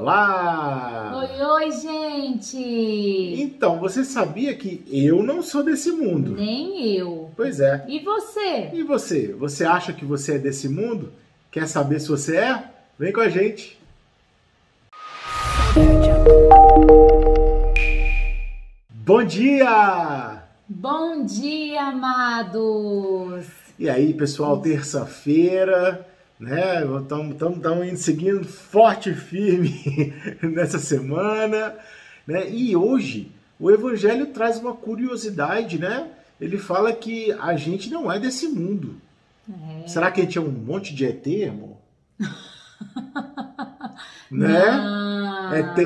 Olá! Oi, oi, gente! Então, você sabia que eu não sou desse mundo? Nem eu. Pois é. E você? E você? Você acha que você é desse mundo? Quer saber se você é? Vem com a gente! Bom dia! Bom dia, amados! E aí, pessoal, terça-feira, né? Estamos indo seguindo forte e firme nessa semana, né? E hoje o Evangelho traz uma curiosidade, né? Ele fala que a gente não é desse mundo. É. Será que a gente é um monte de ET, amor? né? Não. ET,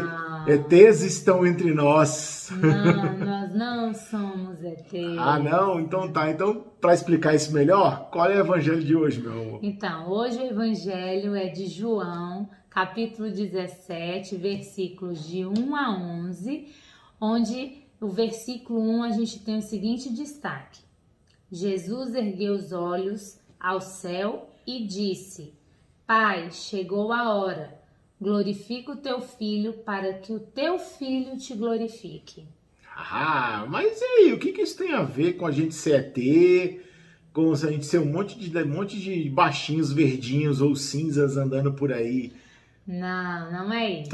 ETs estão entre nós. Não, nós não somos ETs. ah, não? Então tá. Então, para explicar isso melhor, qual é o evangelho de hoje, meu amor? Então, hoje o evangelho é de João, capítulo 17, versículos de 1 a 11, onde o versículo 1 a gente tem o seguinte destaque: Jesus ergueu os olhos ao céu e disse: Pai, chegou a hora glorifica o teu filho para que o teu filho te glorifique. Ah, mas e aí, o que, que isso tem a ver com a gente ser ET, com a gente ser um monte de, um monte de baixinhos verdinhos ou cinzas andando por aí? Não, não é isso.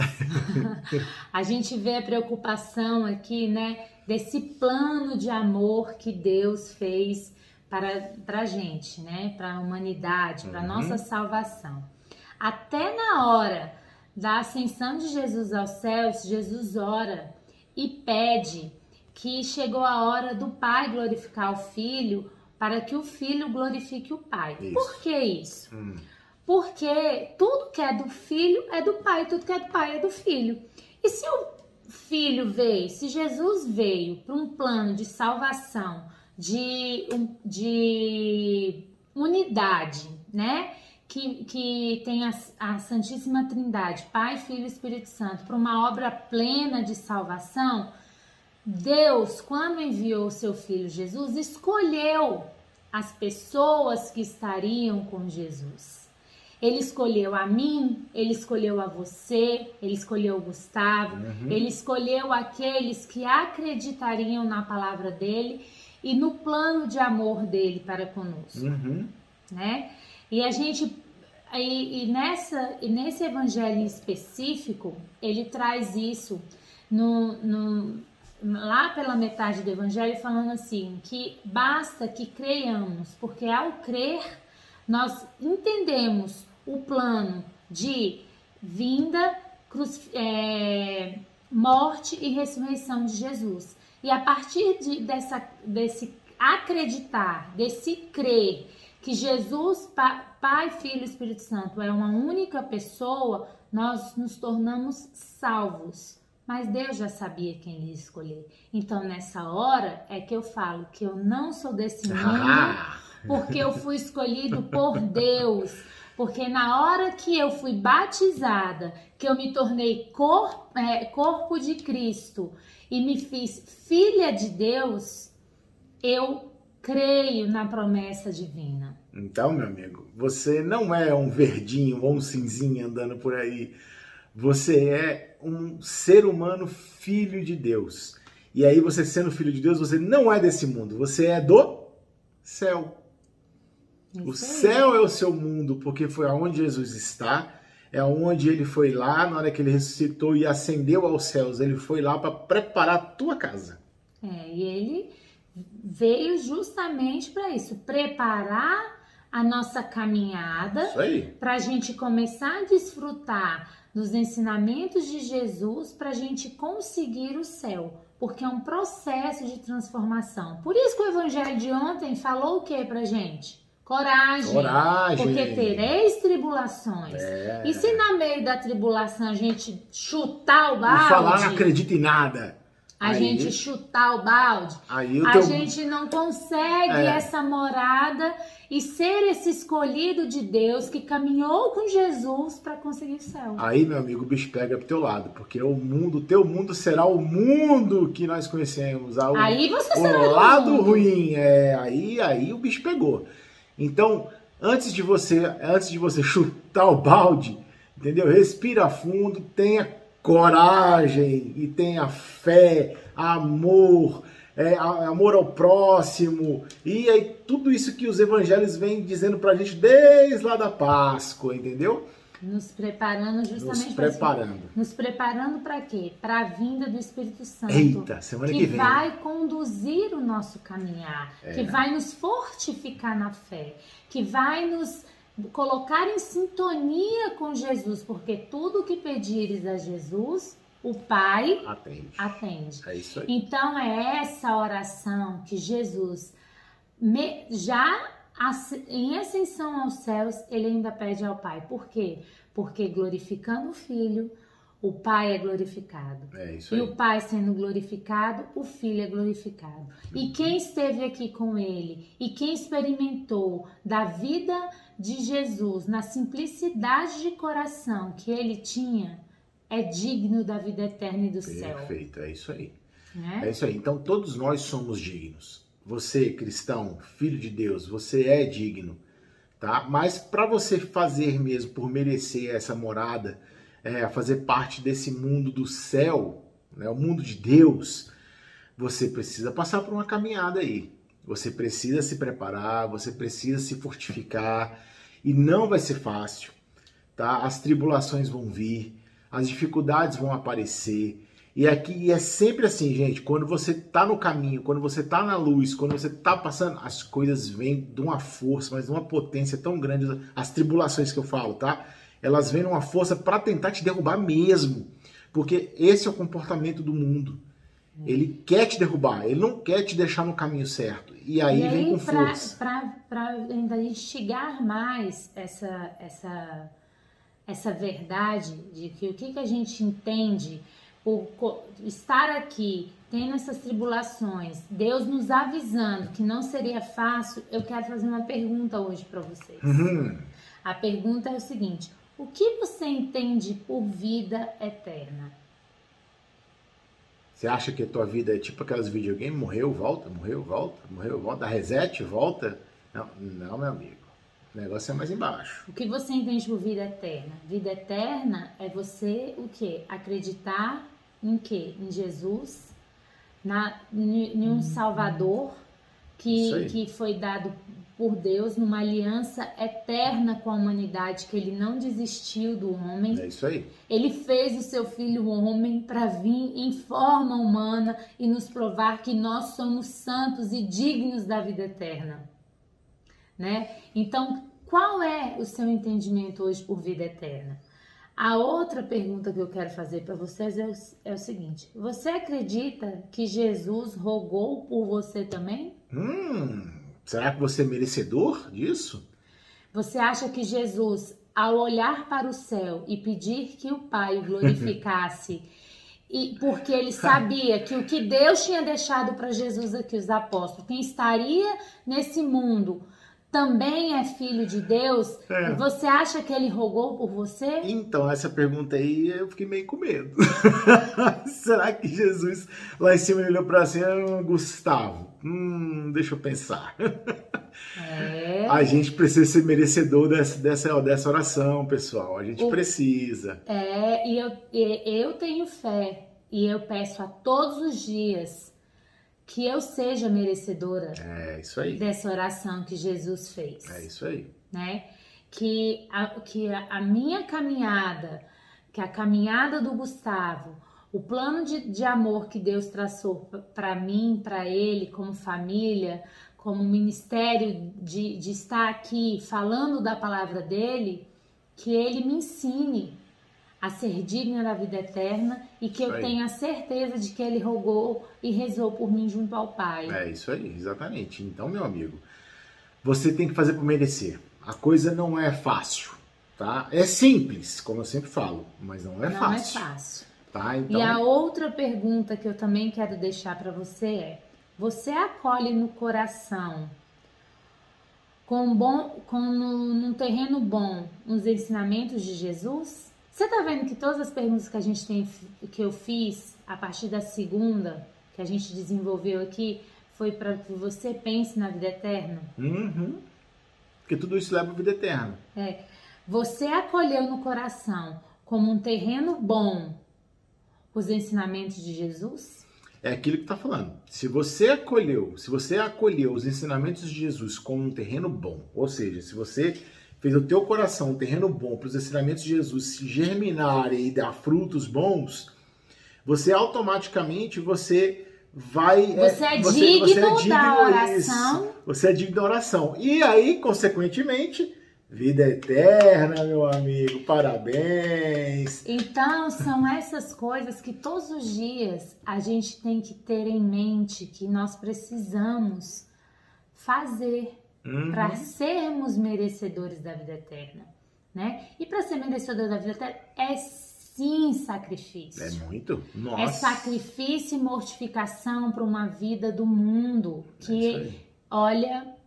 a gente vê a preocupação aqui, né, desse plano de amor que Deus fez para a gente, né, para a humanidade, para a uhum. nossa salvação. Até na hora da ascensão de Jesus aos céus, Jesus ora e pede que chegou a hora do Pai glorificar o Filho para que o Filho glorifique o Pai. Isso. Por que isso? Hum. Porque tudo que é do Filho é do Pai, tudo que é do Pai é do Filho. E se o Filho veio, se Jesus veio para um plano de salvação, de, de unidade, né? Que, que tem a, a Santíssima Trindade, Pai, Filho e Espírito Santo, para uma obra plena de salvação, Deus, quando enviou o seu filho Jesus, escolheu as pessoas que estariam com Jesus. Ele escolheu a mim, ele escolheu a você, ele escolheu o Gustavo, uhum. ele escolheu aqueles que acreditariam na palavra dele e no plano de amor dele para conosco, uhum. né? E a gente e, e, nessa e nesse evangelho específico ele traz isso no, no, lá pela metade do evangelho falando assim que basta que creiamos porque ao crer nós entendemos o plano de vinda cruz, é, morte e ressurreição de Jesus. E a partir de, dessa desse acreditar desse crer que Jesus, Pai, Filho e Espírito Santo é uma única pessoa, nós nos tornamos salvos. Mas Deus já sabia quem ele escolher. Então, nessa hora é que eu falo que eu não sou desse mundo, porque eu fui escolhido por Deus. Porque na hora que eu fui batizada, que eu me tornei cor, é, corpo de Cristo e me fiz filha de Deus, eu creio na promessa divina. Então, meu amigo, você não é um verdinho ou um cinzinho andando por aí. Você é um ser humano filho de Deus. E aí, você sendo filho de Deus, você não é desse mundo. Você é do céu. Isso o céu é o seu mundo, porque foi aonde Jesus está. É onde ele foi lá, na hora que ele ressuscitou e ascendeu aos céus. Ele foi lá para preparar a tua casa. É, e ele veio justamente para isso preparar a nossa caminhada para a gente começar a desfrutar dos ensinamentos de Jesus para a gente conseguir o céu, porque é um processo de transformação. Por isso que o evangelho de ontem falou o que para gente? Coragem, Coragem. Porque tereis tribulações. É. E se na meio da tribulação a gente chutar o balde. E falar não acredita em nada a aí, gente chutar o balde, a teu... gente não consegue é. essa morada e ser esse escolhido de Deus que caminhou com Jesus para conseguir o céu. Aí, meu amigo, o bicho pega pro teu lado, porque o mundo, teu mundo será o mundo que nós conhecemos. O, aí você o será lado ruim, é, aí, aí o bicho pegou. Então, antes de você, antes de você chutar o balde, entendeu? Respira fundo, tenha coragem e tenha fé, amor, é, amor ao próximo, e aí tudo isso que os evangelhos vêm dizendo pra gente desde lá da Páscoa, entendeu? Nos preparando justamente Nos preparando. Nos preparando para quê? Para a vinda do Espírito Santo. Eita, semana que, que vem. vai conduzir o nosso caminhar, É. que vai nos fortificar na fé, que vai nos colocar em sintonia com Jesus, porque tudo que pedires a Jesus, o Pai Atende. atende. É isso aí. Então é essa oração que Jesus me- já em ascensão aos céus, ele ainda pede ao Pai. Por quê? Porque glorificando o Filho, o Pai é glorificado. É isso E aí. o Pai sendo glorificado, o Filho é glorificado. E quem esteve aqui com ele e quem experimentou da vida de Jesus, na simplicidade de coração que ele tinha, é digno da vida eterna e do céu. Perfeito, é isso aí. Né? É isso aí. Então todos nós somos dignos. Você, cristão, filho de Deus, você é digno, tá? Mas para você fazer mesmo por merecer essa morada, é, fazer parte desse mundo do céu, né, o mundo de Deus, você precisa passar por uma caminhada aí. Você precisa se preparar, você precisa se fortificar e não vai ser fácil, tá? As tribulações vão vir, as dificuldades vão aparecer. E aqui é sempre assim, gente, quando você tá no caminho, quando você tá na luz, quando você tá passando, as coisas vêm de uma força, mas de uma potência tão grande, as tribulações que eu falo, tá? Elas vêm numa força para tentar te derrubar mesmo. Porque esse é o comportamento do mundo. Ele quer te derrubar, ele não quer te deixar no caminho certo. E aí, e vem aí, com força. para ainda instigar mais essa, essa, essa verdade de que o que, que a gente entende por estar aqui, tendo essas tribulações, Deus nos avisando que não seria fácil, eu quero fazer uma pergunta hoje para vocês. Uhum. A pergunta é o seguinte: o que você entende por vida eterna? Você acha que a tua vida é tipo aquelas videogames? Morreu, volta, morreu, volta, morreu, volta, dá reset, volta? Não, não, meu amigo. O negócio é mais embaixo. O que você entende por vida eterna? Vida eterna é você o quê? Acreditar em quê? Em Jesus, na, em um Salvador Isso aí. que, que foi dado por Deus numa aliança eterna com a humanidade, que ele não desistiu do homem. É isso aí. Ele fez o seu filho homem para vir em forma humana e nos provar que nós somos santos e dignos da vida eterna. Né? Então, qual é o seu entendimento hoje por vida eterna? A outra pergunta que eu quero fazer para vocês é o, é o seguinte: você acredita que Jesus rogou por você também? Hum, será que você é merecedor disso? Você acha que Jesus, ao olhar para o céu e pedir que o Pai o glorificasse, e porque ele sabia que o que Deus tinha deixado para Jesus aqui, os apóstolos, quem estaria nesse mundo também é filho de Deus, É. você acha que ele rogou por você? Então, essa pergunta aí eu fiquei meio com medo. será que Jesus lá em cima olhou pra cima, "Ah, Gustavo? Hum, deixa eu pensar. É. A gente precisa ser merecedor dessa, dessa, dessa oração, pessoal. A gente O- precisa. É, e eu, e eu tenho fé e eu peço a todos os dias que eu seja merecedora É isso aí. dessa oração que Jesus fez, É isso aí. né? Que a, que a, a minha caminhada, que a caminhada do Gustavo, o plano de, de amor que Deus traçou para mim, para ele, como família, como ministério de, de estar aqui falando da palavra dele, que ele me ensine a ser digna da vida eterna e que eu Isso aí. tenha certeza de que ele rogou e rezou por mim junto ao Pai. É isso aí, exatamente. Então, meu amigo, você tem que fazer por merecer. A coisa não é fácil, tá? É simples, como eu sempre falo, mas não é Não fácil, é fácil. Tá? Então, E a outra pergunta que eu também quero deixar para você é: você acolhe no coração, com bom, com no, num terreno bom, os ensinamentos de Jesus? Você tá vendo que todas as perguntas que a gente tem, que eu fiz a partir da segunda que a gente desenvolveu aqui, foi para que você pense na vida eterna? uhum. porque tudo isso leva à vida eterna. Você acolheu no coração como um terreno bom os ensinamentos de Jesus? É aquilo que está falando. Se você acolheu, se você acolheu os ensinamentos de Jesus como um terreno bom, ou seja, se você fez o teu coração um terreno bom para os ensinamentos de Jesus se germinarem e dar frutos bons, você automaticamente você vai é, você é, você, digno, você é digno da oração. Isso, você é digno da oração. E aí, consequentemente, Vida eterna, meu amigo, parabéns. Então, são essas coisas que todos os dias a gente tem que ter em mente que nós precisamos fazer uhum. para sermos merecedores da vida eterna, né? E para ser merecedor da vida eterna é sim sacrifício. É muito? Nossa. É sacrifício e mortificação para uma vida do mundo que, é olha,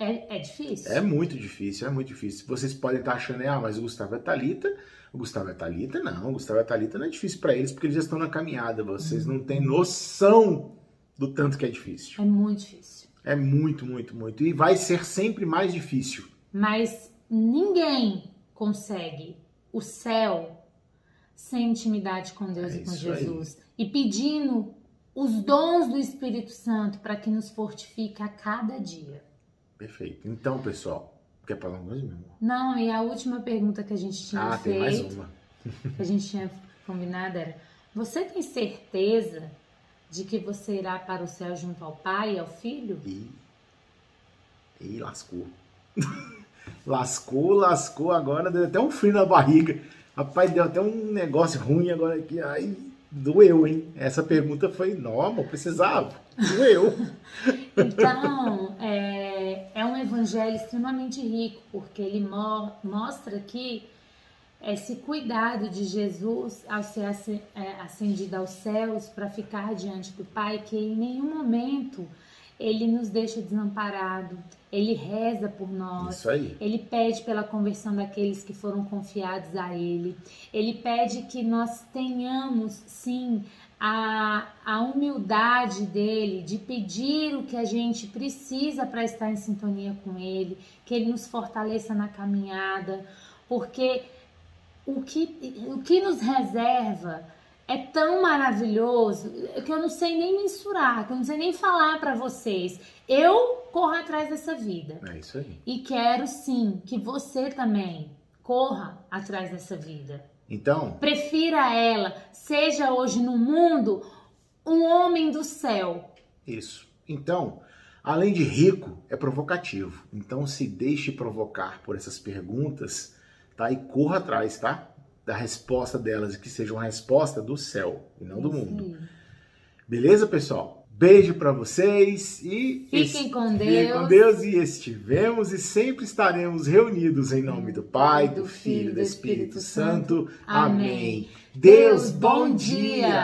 é, é difícil. É muito difícil, é muito difícil. Vocês podem estar achando, ah, mas o Gustavo é Talita. O Gustavo é Talita, não. O Gustavo é Talita não é difícil para eles porque eles já estão na caminhada. Vocês não têm noção do tanto que é difícil. É muito difícil. É muito, muito, muito. E vai ser sempre mais difícil. Mas ninguém consegue o céu sem intimidade com Deus é e com Jesus. Aí. E pedindo os dons do Espírito Santo para que nos fortifique a cada dia. Perfeito. Então, pessoal, quer falar uma coisa, meu amor? Não, e a última pergunta que a gente tinha ah, feito, tem mais uma. que a gente tinha combinado era: você tem certeza de que você irá para o céu junto ao Pai e ao Filho? E, e lascou. lascou, lascou agora, deu até um frio na barriga. Rapaz, deu até um negócio ruim agora aqui. Ai, doeu, hein? Essa pergunta foi normal, precisava. Doeu. então, é, é um evangelho extremamente rico, porque ele mo mostra que esse cuidado de Jesus ao ser é, ascendido aos céus para ficar diante do Pai, que em nenhum momento ele nos deixa desamparado, ele reza por nós, ele pede pela conversão daqueles que foram confiados a ele, ele pede que nós tenhamos, sim, a, a humildade dele de pedir o que a gente precisa para estar em sintonia com ele, que ele nos fortaleça na caminhada, porque o que, o que nos reserva é tão maravilhoso que eu não sei nem mensurar, que eu não sei nem falar para vocês. Eu corro atrás dessa vida. É isso aí. E quero sim que você também corra atrás dessa vida. Então. Prefira ela, seja hoje no mundo um homem do céu. Isso. Então, além de rico, é provocativo. Então, se deixe provocar por essas perguntas, tá? E corra atrás, tá? Da resposta delas, que seja uma resposta do céu e não do mundo. Beleza, pessoal? Beijo para vocês e fiquem com Deus. Fiquem com Deus e estivemos e sempre estaremos reunidos em nome do Pai, do Filho e do Espírito Santo. Amém. Deus, bom dia.